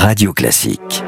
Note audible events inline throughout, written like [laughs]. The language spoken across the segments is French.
Radio Classique.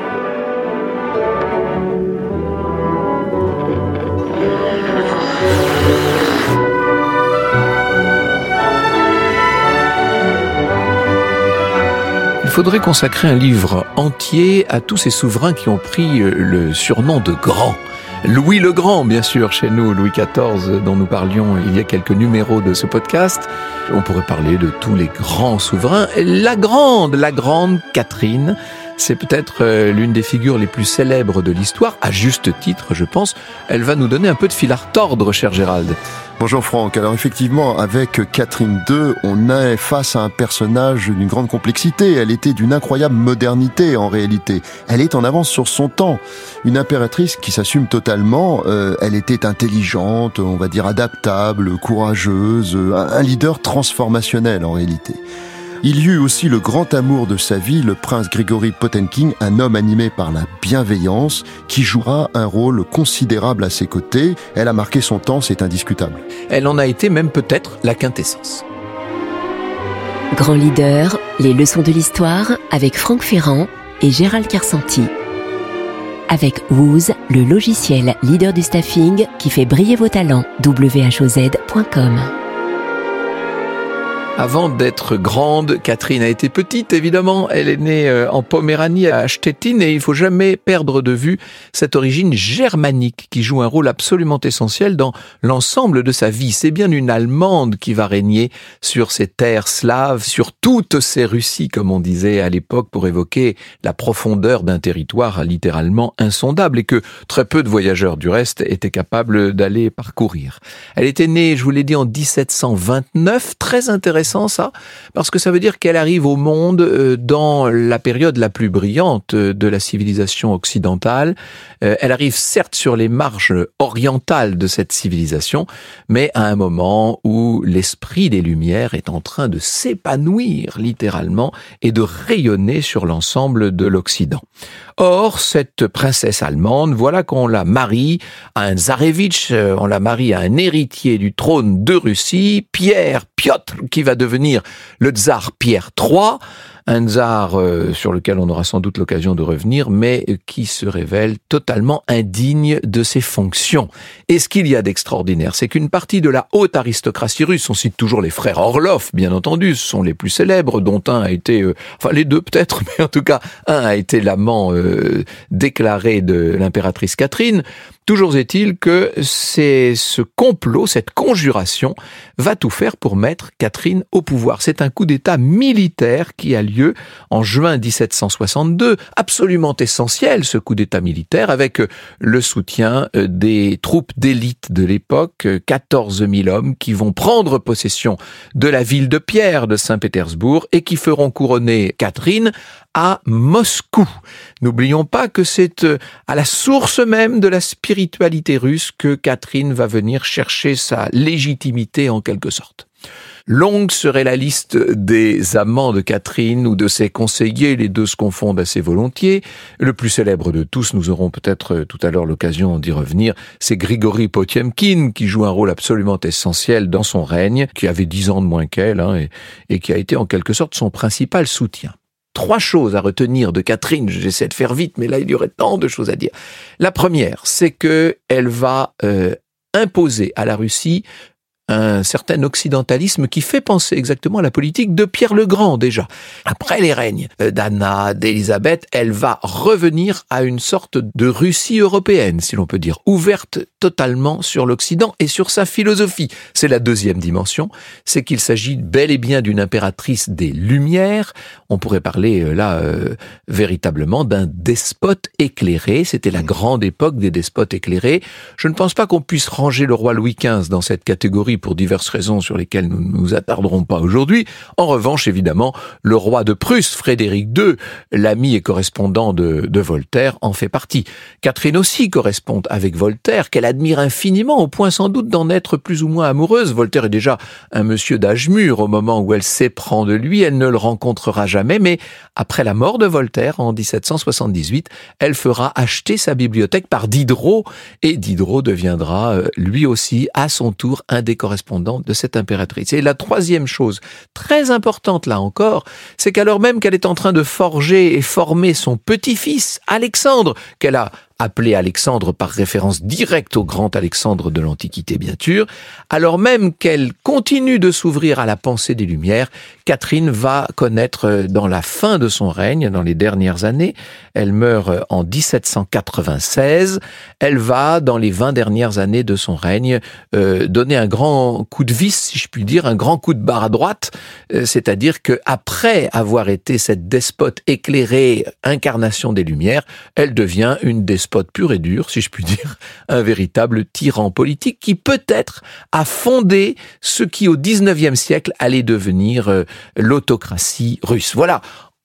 Il faudrait consacrer un livre entier à tous ces souverains qui ont pris le surnom de grands. Louis le Grand, bien sûr, chez nous, Louis XIV, dont nous parlions il y a quelques numéros de ce podcast. On pourrait parler de tous les grands souverains. La grande, la grande Catherine, c'est peut-être euh, l'une des figures les plus célèbres de l'histoire, à juste titre, je pense. Elle va nous donner un peu de fil à retordre, cher Gérald. Bonjour Franck. Alors effectivement, avec Catherine II, on est face à un personnage d'une grande complexité. Elle était d'une incroyable modernité en réalité. Elle est en avance sur son temps. Une impératrice qui s'assume totalement. Euh, elle était intelligente, on va dire adaptable, courageuse, un leader transformationnel en réalité. Il y eut aussi le grand amour de sa vie, le prince Grigory Potenkin, un homme animé par la bienveillance, qui jouera un rôle considérable à ses côtés. Elle a marqué son temps, c'est indiscutable. Elle en a été même peut-être la quintessence. Grand leader, les leçons de l'histoire avec Franck Ferrand et Gérald Carsanti. Avec Wooz, le logiciel leader du staffing qui fait briller vos talents. whoz.com avant d'être grande, Catherine a été petite, évidemment. Elle est née euh, en Poméranie, à Stettin, et il faut jamais perdre de vue cette origine germanique qui joue un rôle absolument essentiel dans l'ensemble de sa vie. C'est bien une Allemande qui va régner sur ces terres slaves, sur toutes ces Russies, comme on disait à l'époque, pour évoquer la profondeur d'un territoire littéralement insondable et que très peu de voyageurs du reste étaient capables d'aller parcourir. Elle était née, je vous l'ai dit, en 1729, très intéressante ça, parce que ça veut dire qu'elle arrive au monde euh, dans la période la plus brillante euh, de la civilisation occidentale. Euh, elle arrive certes sur les marges orientales de cette civilisation, mais à un moment où l'esprit des Lumières est en train de s'épanouir littéralement et de rayonner sur l'ensemble de l'Occident. Or, cette princesse allemande, voilà qu'on la marie à un tsarevitch, on la marie à un héritier du trône de Russie, Pierre Piotr, qui va devenir le tsar Pierre III, un tsar euh, sur lequel on aura sans doute l'occasion de revenir, mais qui se révèle totalement indigne de ses fonctions. Et ce qu'il y a d'extraordinaire, c'est qu'une partie de la haute aristocratie russe, on cite toujours les frères Orlov, bien entendu, ce sont les plus célèbres, dont un a été, euh, enfin les deux peut-être, [laughs] mais en tout cas un a été l'amant euh, déclaré de l'impératrice Catherine. Toujours est-il que c'est ce complot, cette conjuration, va tout faire pour mettre Catherine au pouvoir. C'est un coup d'État militaire qui a lieu en juin 1762, absolument essentiel ce coup d'État militaire, avec le soutien euh, des troupes d'élite de l'époque, 14 000 hommes qui vont prendre possession de la ville de Pierre de Saint-Pétersbourg et qui feront couronner Catherine à Moscou. N'oublions pas que c'est euh, à la source même de la spiritualité russe que Catherine va venir chercher sa légitimité en quelque sorte. Longue serait la liste des amants de Catherine ou de ses conseillers, les deux se confondent assez volontiers. Le plus célèbre de tous, nous aurons peut-être euh, tout à l'heure l'occasion d'y revenir, c'est Grigory Potiemkin, qui joue un rôle absolument essentiel dans son règne, qui avait dix ans de moins qu'elle, hein, et, et qui a été en quelque sorte son principal soutien trois choses à retenir de Catherine. J'essaie de faire vite, mais là, il y aurait tant de choses à dire. La première, c'est que elle va euh, imposer à la Russie un certain occidentalisme qui fait penser exactement à la politique de Pierre le Grand déjà. Après les règnes d'Anna, d'Élisabeth, elle va revenir à une sorte de Russie européenne, si l'on peut dire, ouverte totalement sur l'Occident et sur sa philosophie. C'est la deuxième dimension, c'est qu'il s'agit bel et bien d'une impératrice des Lumières. On pourrait parler euh, là euh, véritablement d'un despote éclairé. C'était la grande époque des despotes éclairés. Je ne pense pas qu'on puisse ranger le roi Louis XV dans cette catégorie pour diverses raisons sur lesquelles nous ne nous attarderons pas aujourd'hui. En revanche, évidemment, le roi de Prusse, Frédéric II, l'ami et correspondant de, de, Voltaire, en fait partie. Catherine aussi correspond avec Voltaire, qu'elle admire infiniment, au point sans doute d'en être plus ou moins amoureuse. Voltaire est déjà un monsieur d'âge mûr au moment où elle s'éprend de lui, elle ne le rencontrera jamais, mais après la mort de Voltaire en 1778, elle fera acheter sa bibliothèque par Diderot, et Diderot deviendra euh, lui aussi à son tour un des correspondants de cette impératrice. Et la troisième chose, très importante là encore, c'est qu'alors même qu'elle est en train de forger et former son petit-fils, Alexandre, qu'elle a appelé Alexandre par référence directe au grand Alexandre de l'Antiquité bien sûr, alors même qu'elle continue de s'ouvrir à la pensée des Lumières, Catherine va connaître euh, dans la fin de son règne, dans les dernières années, elle meurt euh, en 1796, elle va, dans les 20 dernières années de son règne, euh, donner un grand coup de vis, si je puis dire, un grand coup de barre à droite, c'est-à-dire que après avoir été cette despote éclairée, incarnation des Lumières, elle devient une despote pur et dur, si je puis dire, un véritable tyran politique qui peut-être a fondé ce qui au 19e siècle allait devenir euh, l'autocratie russe. Voilà,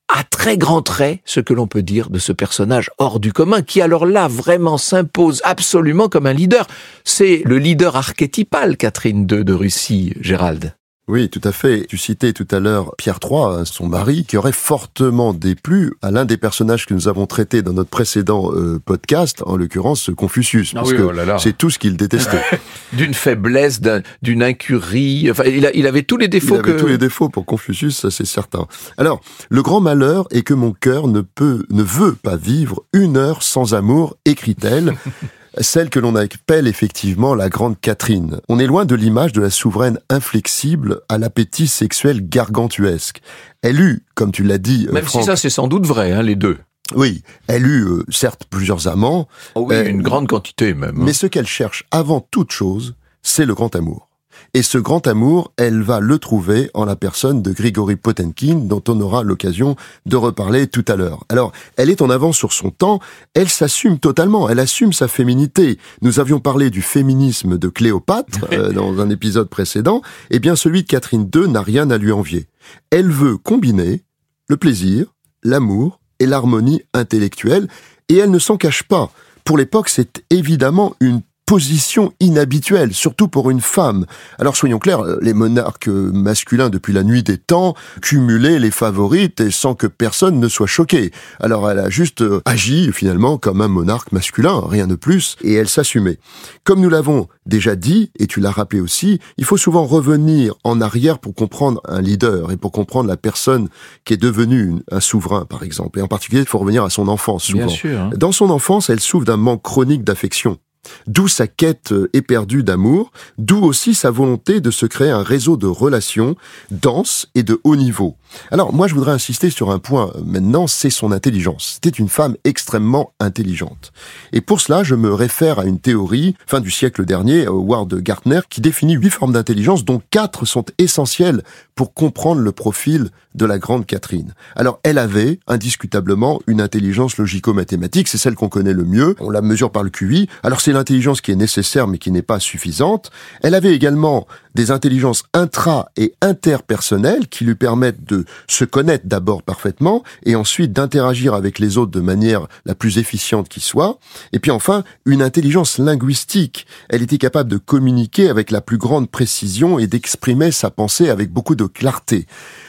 à très grands traits ce que l'on peut dire de ce personnage hors du commun qui alors là vraiment s'impose absolument comme un leader. C'est le leader archétypal Catherine II de Russie, Gérald. Oui, tout à fait. Tu citais tout à l'heure Pierre III, hein, son mari, qui aurait fortement déplu à l'un des personnages que nous avons traités dans notre précédent euh, podcast, en l'occurrence Confucius, ah parce que oh c'est tout ce qu'il détestait. [laughs] d'une faiblesse, d'une incurie. Enfin, il, il, avait tous les défauts. Il avait tous les défauts pour Confucius, ça c'est certain. Alors, le grand malheur est que mon cœur ne peut, ne veut pas vivre une heure sans amour, écrit-elle. [laughs] celle que l'on appelle effectivement la grande Catherine. On est loin de l'image de la souveraine inflexible à l'appétit sexuel gargantuesque. Elle eut, comme tu l'as dit, euh, même si ça c'est sans doute vrai, hein, les deux. Oui, elle eut euh, certes plusieurs amants. Oh oui, une grande quantité même. Hein. Mais ce qu'elle cherche avant toute chose, c'est le grand amour. Et ce grand amour, elle va le trouver en la personne de Grigory Potenkin, dont on aura l'occasion de reparler tout à l'heure. Alors, elle est en avance sur son temps, elle s'assume totalement, elle assume sa féminité. Nous avions parlé du féminisme de Cléopâtre [laughs] euh, dans un épisode précédent, et eh bien celui de Catherine II n'a rien à lui envier. Elle veut combiner le plaisir, l'amour et l'harmonie intellectuelle, et elle ne s'en cache pas. Pour l'époque, c'est évidemment une position inhabituelle, surtout pour une femme. Alors soyons clairs, les monarques masculins depuis la nuit des temps cumulaient les favorites et sans que personne ne soit choqué. Alors elle a juste euh, agi finalement comme un monarque masculin, rien de plus, et elle s'assumait. Comme nous l'avons déjà dit, et tu l'as rappelé aussi, il faut souvent revenir en arrière pour comprendre un leader et pour comprendre la personne qui est devenue un souverain, par exemple. Et en particulier, il faut revenir à son enfance, souvent. Hein. Dans son enfance, elle souffre d'un manque chronique d'affection. D'où sa quête euh, éperdue d'amour, d'où aussi sa volonté de se créer un réseau de relations denses et de haut niveau. Alors moi je voudrais insister sur un point euh, maintenant, c'est son intelligence. C'était une femme extrêmement intelligente. Et pour cela, je me réfère à une théorie, fin du siècle dernier, Howard Gartner, qui définit huit formes d'intelligence dont quatre sont essentielles pour comprendre le profil de la grande Catherine. Alors elle avait indiscutablement une intelligence logico-mathématique, c'est celle qu'on connaît le mieux, on la mesure par le QI. Alors c'est l'intelligence qui est nécessaire mais qui n'est pas suffisante. Elle avait également des intelligences intra- et interpersonnelles qui lui permettent de se connaître d'abord parfaitement et ensuite d'interagir avec les autres de manière la plus efficiente qui soit. Et puis enfin, une intelligence linguistique. Elle était capable de communiquer avec la plus grande précision et d'exprimer sa pensée avec beaucoup de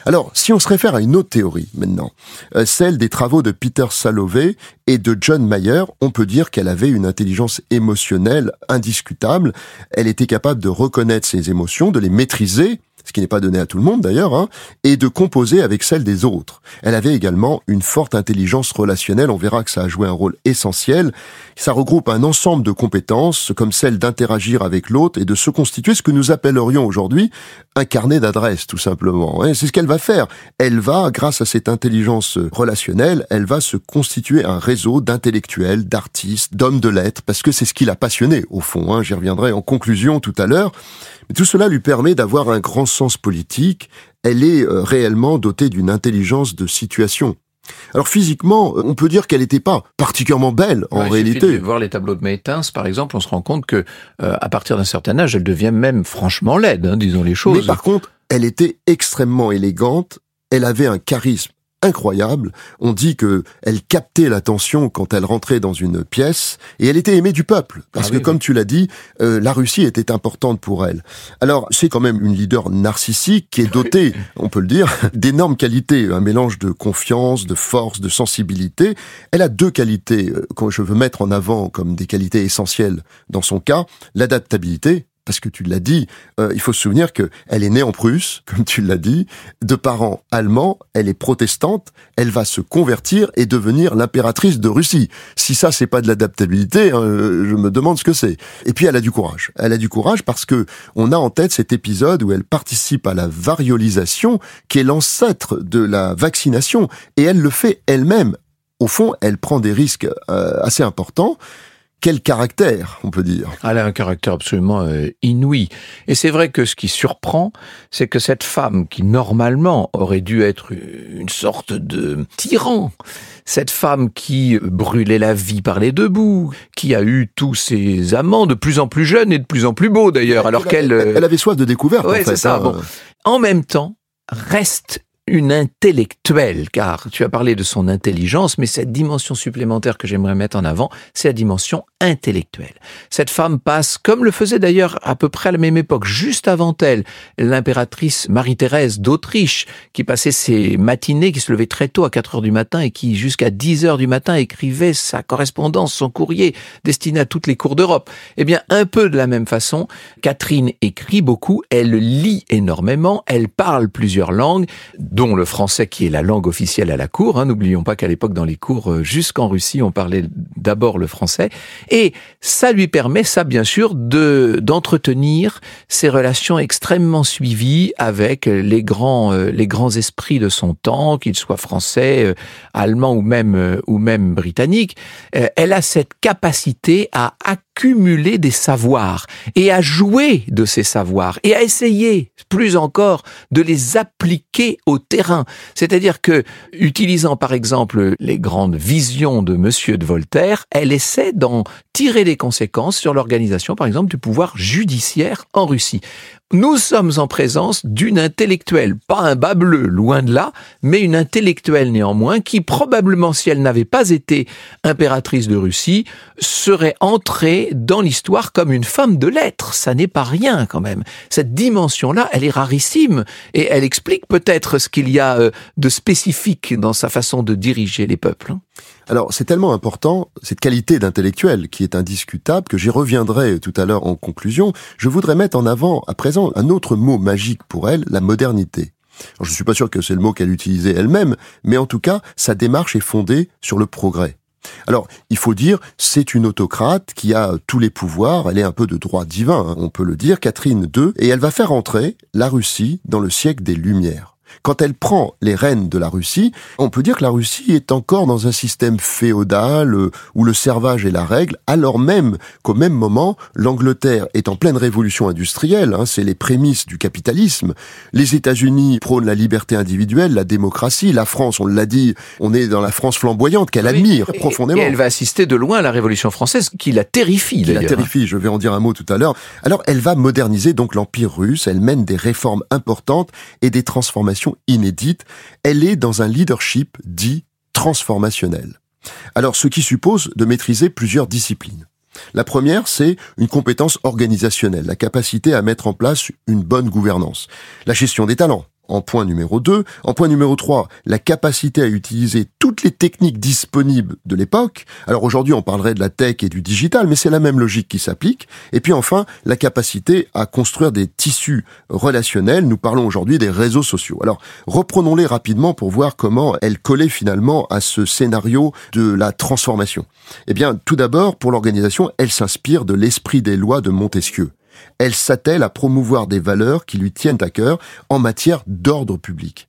Alors, si on se réfère à une autre théorie maintenant, euh, celle des travaux de Peter Salovey et de John Mayer, on peut dire qu'elle avait une intelligence émotionnelle indiscutable. Elle était capable de reconnaître ses émotions, de les maîtriser, ce qui n'est pas donné à tout le monde d'ailleurs, hein, et de composer avec celle des autres. Elle avait également une forte intelligence relationnelle, on verra que ça a joué un rôle essentiel. Ça regroupe un ensemble de compétences, comme celle d'interagir avec l'autre et de se constituer ce que nous appellerions aujourd'hui un carnet d'adresses, tout simplement. C'est ce qu'elle va faire. Elle va, grâce à cette intelligence relationnelle, elle va se constituer un réseau d'intellectuels, d'artistes, d'hommes de lettres, parce que c'est ce qui l'a passionné, au fond. Hein. J'y reviendrai en conclusion tout à l'heure. Mais tout cela lui permet d'avoir un grand sens politique. Elle est euh, réellement dotée d'une intelligence de situation. Alors physiquement, on peut dire qu'elle n'était pas particulièrement belle en réalité. de voir les tableaux de Maytens, par exemple, on se rend compte que euh, à partir d'un certain âge, elle devient même franchement laide, hein, disons les choses. Mais par contre, elle était extrêmement élégante. Elle avait un charisme incroyable. On dit que elle captait l'attention quand elle rentrait dans une pièce et elle était aimée du peuple parce ah que comme tu l'as dit, euh, la Russie était importante pour elle. Alors c'est quand même une leader narcissique qui est dotée, on peut le dire, [laughs] d'énormes qualités, un mélange de confiance, de force, de sensibilité. Elle a deux qualités euh, que je veux mettre en avant comme des qualités essentielles dans son cas l'adaptabilité parce que tu l'as dit, euh, il faut se souvenir que elle est née en Prusse, [laughs] comme tu l'as dit, de parents allemands, elle est protestante, elle va se convertir et devenir l'impératrice de Russie. Si ça c'est pas de l'adaptabilité, hein, je me demande ce que c'est. Et puis elle a du courage. Elle a du courage parce que on a en tête cet épisode où elle participe à la variolisation, qui est l'ancêtre de la vaccination, et elle le fait elle-même. Au fond, elle prend des risques euh, assez importants quel caractère, on peut dire? Elle a un caractère absolument euh, inouï. Et c'est vrai que ce qui surprend, c'est que cette femme qui normalement aurait dû être une sorte de tyran, cette femme qui brûlait la vie par les deux bouts, qui a eu tous ses amants de plus en plus jeunes et de plus en plus beaux d'ailleurs, alors qu'elle... Euh, elle avait soif de découverte. Ouais, en fait, ça. hein. Bon. En même temps, reste une intellectuelle, car tu as parlé de son intelligence, mais cette dimension supplémentaire que j'aimerais mettre en avant, c'est la dimension intellectuelle. Cette femme passe, comme le faisait d'ailleurs à peu près à la même époque, juste avant elle, l'impératrice Marie-Thérèse d'Autriche, qui passait ses matinées, qui se levait très tôt à 4 heures du matin et qui jusqu'à 10 heures du matin écrivait sa correspondance, son courrier destiné à toutes les cours d'Europe. Eh bien, un peu de la même façon, Catherine écrit beaucoup, elle lit énormément, elle parle plusieurs langues, dont le français qui est la langue officielle à la cour. Hein. N'oublions pas qu'à l'époque, dans les cours, euh, jusqu'en Russie, on parlait d'abord le français. Et ça lui permet, ça bien sûr, de d'entretenir ces relations extrêmement suivies avec les grands euh, les grands esprits de son temps, qu'ils soient français, euh, allemands ou même ou même britanniques. elle a cette capacité à accumuler des savoirs et à jouer de ces savoirs et à essayer, plus encore, de les appliquer au C'est-à-dire que, utilisant par exemple les grandes visions de Monsieur de Voltaire, elle essaie d'en tirer les conséquences sur l'organisation, par exemple, du pouvoir judiciaire en Russie. Nous sommes en présence d'une intellectuelle, pas un bas bleu, loin de là, mais une intellectuelle néanmoins qui probablement, si elle n'avait pas été impératrice de Russie, serait entrée dans l'histoire comme une femme de lettres. Ça n'est pas rien quand même. Cette dimension-là, elle est rarissime et elle explique peut-être ce qu'il y a euh, de spécifique dans sa façon de diriger les peuples. Alors, c'est tellement important, cette qualité d'intellectuel qui est indiscutable, que j'y reviendrai tout à l'heure en conclusion. Je voudrais mettre en avant, à présent, un autre mot magique pour elle, la modernité. Je ne suis pas sûr que c'est le mot qu'elle utilisait elle-même, mais en tout cas, sa démarche est fondée sur le progrès. Alors, il faut dire, c'est une autocrate qui a tous les pouvoirs, elle est un peu de droit divin, hein, on peut le dire, Catherine II, et elle va faire entrer la Russie dans le siècle des Lumières. Quand elle prend les rênes de la Russie, on peut dire que la Russie est encore dans un système féodal euh, où le servage est la règle, alors même qu'au même moment, l'Angleterre est en pleine révolution industrielle, hein, c'est les prémices du capitalisme. Les États-Unis prônent la liberté individuelle, la démocratie. La France, on l'a dit, on est dans la France flamboyante qu'elle admire Et- profondément. Et elle va assister de loin à la Révolution française, qui la terrifie qui la terrifie, je vais en dire un mot tout à l'heure. Alors, elle va moderniser donc l'Empire russe, elle mène des réformes importantes et des transformations inédites. Elle est dans un leadership dit transformationnel. Alors, ce qui suppose de maîtriser plusieurs disciplines. La première, c'est une compétence organisationnelle, la capacité à mettre en place une bonne gouvernance. La gestion des talents, en point numéro 2. En point numéro 3, la capacité à utiliser toutes les techniques disponibles de l'époque. Alors aujourd'hui, on parlerait de la tech et du digital, mais c'est la même logique qui s'applique. Et puis enfin, la capacité à construire des tissus relationnels. Nous parlons aujourd'hui des réseaux sociaux. Alors, reprenons-les rapidement pour voir comment elle collait finalement à ce scénario de la transformation. Eh bien, tout d'abord, pour l'organisation, elle s'inspire de l'esprit des lois de Montesquieu elle s'attelle à promouvoir des valeurs qui lui tiennent à cœur en matière d'ordre public.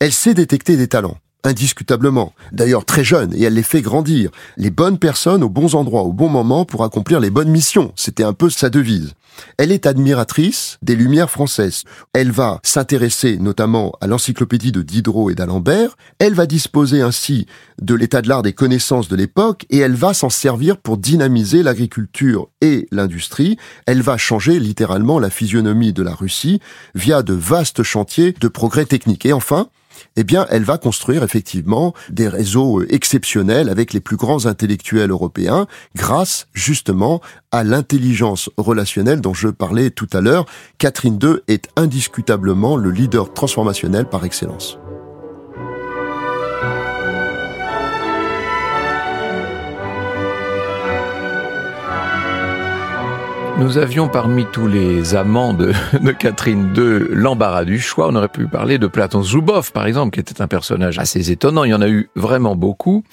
Elle sait détecter des talents, indiscutablement, d'ailleurs très jeune, et elle les fait grandir. Les bonnes personnes aux bons endroits au bon moment pour accomplir les bonnes missions, c'était un peu sa devise. Elle est admiratrice des Lumières françaises. Elle va s'intéresser notamment à l'encyclopédie de Diderot et d'Alembert. Elle va disposer ainsi de l'état de l'art des connaissances de l'époque et elle va s'en servir pour dynamiser l'agriculture et l'industrie. Elle va changer littéralement la physionomie de la Russie via de vastes chantiers de progrès techniques. Et enfin, eh bien, elle va construire effectivement des réseaux euh, exceptionnels avec les plus grands intellectuels européens grâce justement à l'intelligence relationnelle dont je parlais tout à l'heure. Catherine II est indiscutablement le leader transformationnel par excellence. Nous avions parmi tous les amants de, [laughs] Catherine II l'embarras du choix. On aurait pu parler de Platon Zubov, par exemple, qui était un personnage assez étonnant. Il y en a eu vraiment beaucoup.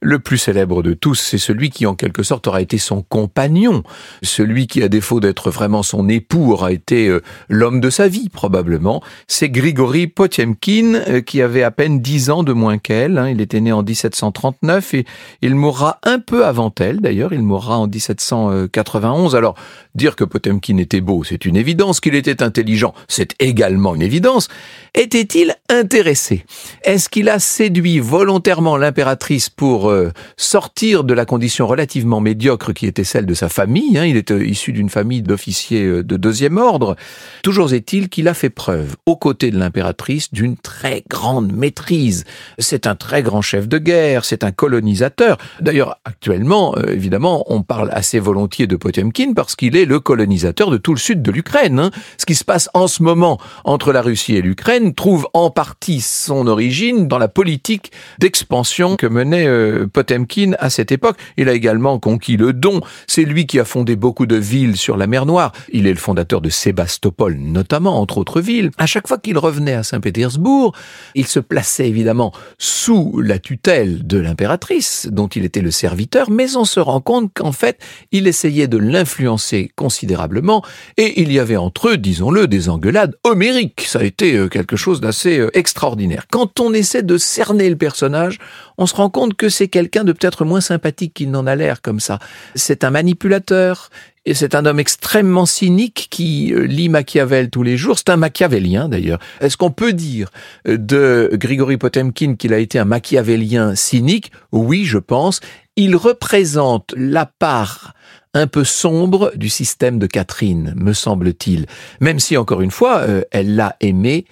Le plus célèbre de tous, c'est celui qui, en quelque sorte, aura été son compagnon. Celui qui, à défaut d'être vraiment son époux, aura été euh, l'homme de sa vie, probablement. C'est Grigory Potiemkin, euh, qui avait à peine dix ans de moins qu'elle. Hein. Il était né en 1739 et il mourra un peu avant elle, d'ailleurs. Il mourra en 1791. Alors, dire que Potemkin était beau, c'est une évidence. Qu'il était intelligent, c'est également une évidence. Était-il intéressé? Est-ce qu'il a séduit volontairement l'impératrice pour euh, sortir de la condition relativement médiocre qui était celle de sa famille. Hein? il était issu d'une famille d'officiers euh, de deuxième ordre. Toujours est-il qu'il a fait preuve, aux côtés de l'impératrice, d'une très grande maîtrise. C'est un très grand chef de guerre, c'est un colonisateur. D'ailleurs, actuellement, euh, évidemment, on parle assez volontiers de Potemkin parce qu'il est le colonisateur de tout le sud de l'Ukraine. Hein. Ce qui se passe en ce moment entre la Russie et l'Ukraine trouve en partie son origine dans la politique d'expansion que menait Potemkin à cette époque. Il a également conquis le Don. C'est lui qui a fondé beaucoup de villes sur la mer Noire. Il est le fondateur de Sébastopol, notamment, entre autres villes. À chaque fois qu'il revenait à Saint-Pétersbourg, il se plaçait évidemment sous la tutelle de l'impératrice, dont il était le serviteur, mais on se rend compte qu'en fait, il essayait de l'influencer considérablement, et il y avait entre eux, disons-le, des engueulades homériques. Ça a été euh, quelque chose d'assez euh, extraordinaire. Quand on essaie de cerner le personnage, on se rend compte que c'est quelqu'un de peut-être moins sympathique qu'il n'en a l'air comme ça. C'est un manipulateur, et c'est un homme extrêmement cynique qui euh, lit Machiavel tous les jours. C'est un machiavélien d'ailleurs. Est-ce qu'on peut dire de Grigory Potemkin qu'il a été un machiavélien cynique? Oui, je pense. Il représente la part un peu sombre du système de Catherine, me semble-t-il. Même si, encore une fois, euh, elle l'a aimé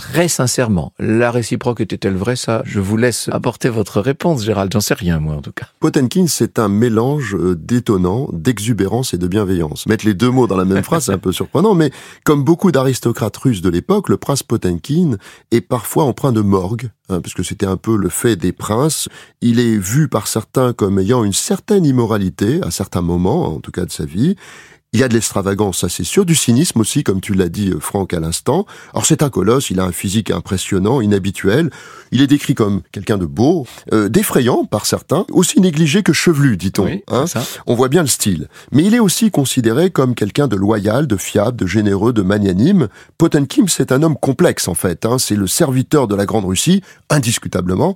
très sincèrement. La réciproque était-elle vraie? Ça, je vous laisse apporter votre réponse, Gérald. J'en sais rien, moi, en tout cas. Potenkin, c'est un mélange euh, détonnant d'exubérance et de bienveillance. Mettre les deux mots dans la même phrase, c'est un peu surprenant, mais comme beaucoup d'aristocrates russes de l'époque, le prince Potenkin est parfois empreint de morgue, hein, parce que c'était un peu le fait des princes. Il est vu par certains comme ayant une certaine immoralité, à certains moments, en tout cas de sa vie, il y a de l'extravagance, ça c'est sûr, du cynisme aussi, comme tu l'as dit, euh, Franck, à l'instant. Alors c'est un colosse, il a un physique impressionnant, inhabituel. Il est décrit comme quelqu'un de beau, euh, d'effrayant par certains, aussi négligé que chevelu, dit-on. hein On voit bien le style. Mais il est aussi considéré comme quelqu'un de loyal, de fiable, de généreux, de magnanime. Potenkim, c'est un homme complexe en fait. Hein. C'est le serviteur de la Grande Russie, indiscutablement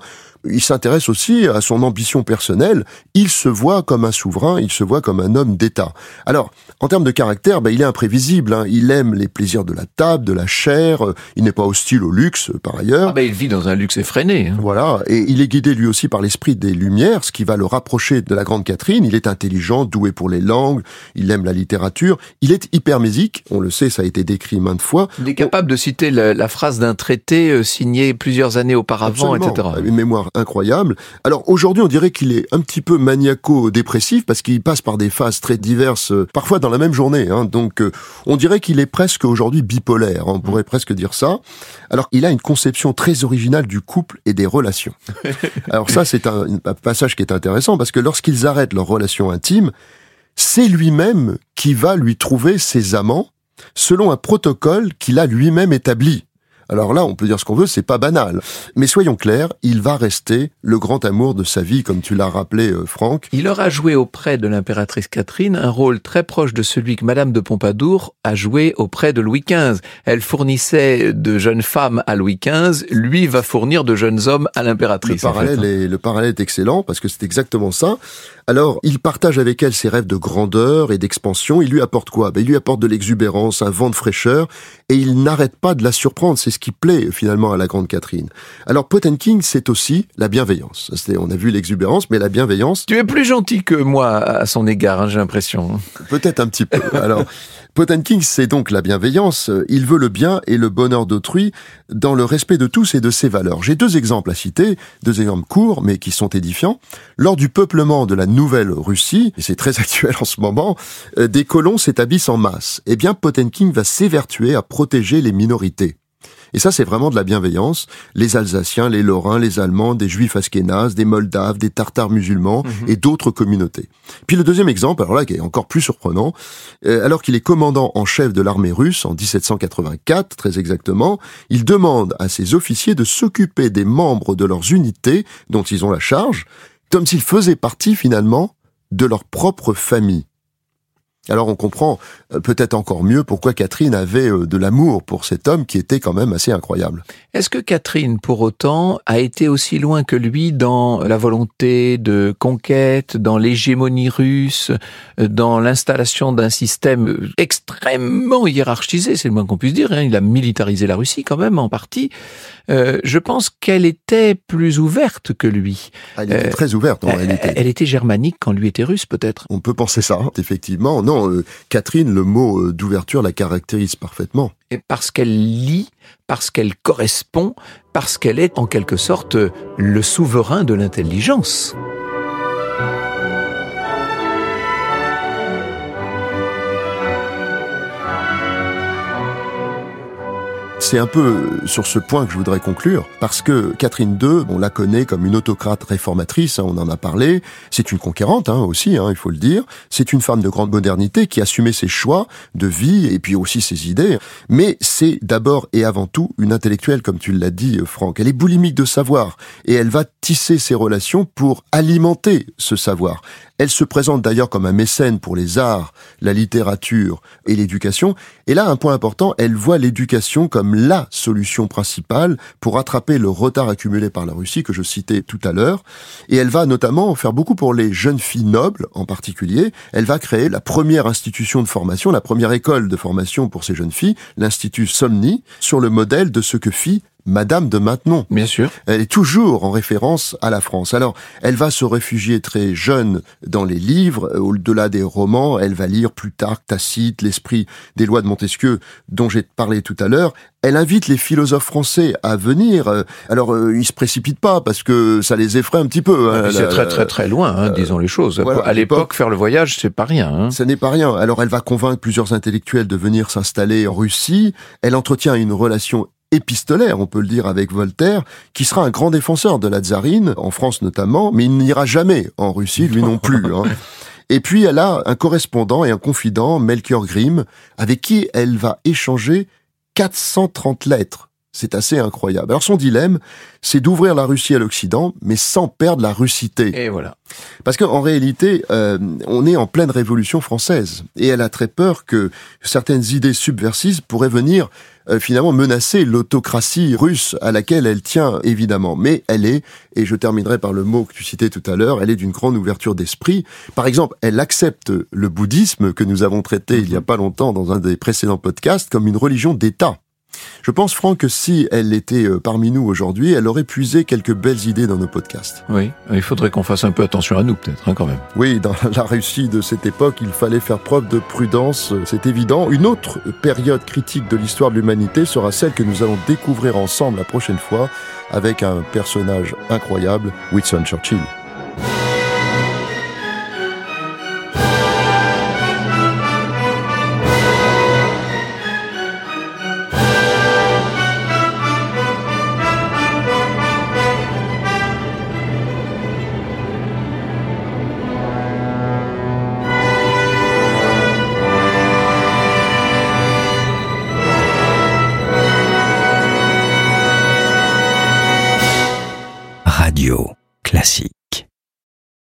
il s'intéresse aussi à son ambition personnelle. Il se voit comme un souverain, il se voit comme un homme d'État. Alors, en termes de caractère, ben, il est imprévisible. Hein. Il aime les plaisirs de la table, de la chair. Euh, il n'est pas hostile au luxe, par ailleurs. Ah ben, il vit dans un luxe effréné. Hein. Voilà. Et il est guidé lui aussi par l'esprit des Lumières, ce qui va le rapprocher de la Grande Catherine. Il est intelligent, doué pour les langues. Il aime la littérature. Il est hypermésique. On le sait, ça a été décrit maintes fois. Il est capable de citer la, phrase d'un traité euh, signé plusieurs années auparavant, etc. Une mémoire incroyable. Alors aujourd'hui, on dirait qu'il est un petit peu maniaco-dépressif parce qu'il passe par des phases très diverses, euh, parfois dans la même journée. Hein. Donc euh, on dirait qu'il est presque aujourd'hui bipolaire, on pourrait presque dire ça. Alors il a une conception très originale du couple et des relations. [laughs] Alors ça, c'est un, un passage qui est intéressant parce que lorsqu'ils arrêtent leur relation intime, c'est lui-même qui va lui trouver ses amants selon un protocole qu'il a lui-même établi. Alors là, on peut dire ce qu'on veut, c'est pas banal. Mais soyons clairs, il va rester le grand amour de sa vie, comme tu l'as rappelé, euh, Franck. Il aura joué auprès de l'impératrice Catherine un rôle très proche de celui que Madame de Pompadour a joué auprès de Louis XV. Elle fournissait de jeunes femmes à Louis XV, lui va fournir de jeunes hommes à l'impératrice. Le parallèle, hein. est, le parallèle est excellent, parce que c'est exactement ça. Alors, il partage avec elle ses rêves de grandeur et d'expansion. Il lui apporte quoi? Ben, Il lui apporte de l'exubérance, un vent de fraîcheur, et il n'arrête pas de la surprendre. C'est ce qui plaît finalement à la grande Catherine. Alors, Potenkin, c'est aussi la bienveillance. On a vu l'exubérance, mais la bienveillance... Tu es plus gentil que moi à son égard, hein, j'ai l'impression. Peut-être un petit peu. Alors, Potenkin, c'est donc la bienveillance. Il veut le bien et le bonheur d'autrui dans le respect de tous et de ses valeurs. J'ai deux exemples à citer, deux exemples courts mais qui sont édifiants. Lors du peuplement de la Nouvelle Russie, et c'est très [laughs] actuel en ce moment, euh, des colons s'établissent en masse. Eh bien, Potenkin va s'évertuer à protéger les minorités. Et ça, c'est vraiment de la bienveillance. Les Alsaciens, les Lorrains, les Allemands, des Juifs askénazes, des Moldaves, des Tartares musulmans mhm. et d'autres communautés. Puis le deuxième exemple, alors là, qui est encore plus surprenant, euh, alors qu'il est commandant en chef de l'armée russe en 1784, très exactement, il demande à ses officiers de s'occuper des membres de leurs unités dont ils ont la charge, comme s'ils faisaient partie finalement de leur propre famille. Alors on comprend euh, peut-être encore mieux pourquoi Catherine avait euh, de l'amour pour cet homme qui était quand même assez incroyable. Est-ce que Catherine, pour autant, a été aussi loin que lui dans la volonté de conquête, dans l'hégémonie russe, euh, dans l'installation d'un système extrêmement hiérarchisé, c'est le moins qu'on puisse dire. Hein. Il a militarisé la Russie quand même en partie. je pense qu'elle était plus ouverte que lui. Elle était très ouverte en réalité. Elle était germanique quand lui était russe peut-être. On peut penser ça, effectivement. Non, euh, Catherine, le mot euh, d'ouverture la caractérise parfaitement. Et parce qu'elle lit, parce qu'elle correspond, parce qu'elle est en quelque sorte le souverain de l'intelligence. C'est un peu sur ce point que je voudrais conclure, parce que Catherine II, on la connaît comme une autocrate réformatrice, hein, on en a parlé, c'est une conquérante hein, aussi, hein, il faut le dire, c'est une femme de grande modernité qui assumait ses choix de vie et puis aussi ses idées, mais c'est d'abord et avant tout une intellectuelle, comme tu l'as dit Franck, elle est boulimique de savoir, et elle va tisser ses relations pour alimenter ce savoir. Elle se présente d'ailleurs comme un mécène pour les arts, la littérature et l'éducation. Et là, un point important, elle voit l'éducation comme la solution principale pour rattraper le retard accumulé par la Russie que je citais tout à l'heure. Et elle va notamment faire beaucoup pour les jeunes filles nobles en particulier. Elle va créer la première institution de formation, la première école de formation pour ces jeunes filles, l'Institut Somni, sur le modèle de ce que fit Madame de Maintenon. Bien sûr. Elle est toujours en référence à la France. Alors, elle va se réfugier très jeune dans les livres, euh, au-delà des romans. Elle va lire Plutarque, Tacite, l'esprit des lois de Montesquieu, dont j'ai parlé tout à l'heure. Elle invite les philosophes français à venir. Euh, alors, euh, ils se précipitent pas parce que ça les effraie un petit peu. Hein. c'est très très très loin, hein, disons les choses. à l'époque, faire le voyage, c'est pas rien. Hein. Ce n'est pas rien. Alors, elle va convaincre plusieurs intellectuels de venir s'installer en Russie. Elle entretient une relation épistolaire, on peut le dire avec Voltaire, qui sera un grand défenseur de la tsarine, en France notamment, mais il n'ira jamais en Russie, lui non plus. Hein. [laughs] Et puis elle a un correspondant et un confident, Melchior Grimm, avec qui elle va échanger 430 lettres. C'est assez incroyable. Alors son dilemme, c'est d'ouvrir la Russie à l'Occident, mais sans perdre la russité. Et voilà. Parce qu'en réalité, euh, on est en pleine révolution française, et elle a très peur que certaines idées subversives pourraient venir euh, finalement menacer l'autocratie russe à laquelle elle tient évidemment. Mais elle est, et je terminerai par le mot que tu citais tout à l'heure, elle est d'une grande ouverture d'esprit. Par exemple, elle accepte le bouddhisme que nous avons traité il y a pas longtemps dans un des précédents podcasts comme une religion d'État. Je pense, Franck, que si elle était euh, parmi nous aujourd'hui, elle aurait puisé quelques belles idées dans nos podcasts. Oui, il faudrait qu'on fasse un peu attention à nous, peut-être, hein, quand même. Oui, dans [laughs] la Russie de cette époque, il fallait faire preuve de prudence, euh, c'est évident. Une autre période critique de l'histoire de l'humanité sera celle que nous allons découvrir ensemble la prochaine fois avec un personnage incroyable, Winston Churchill.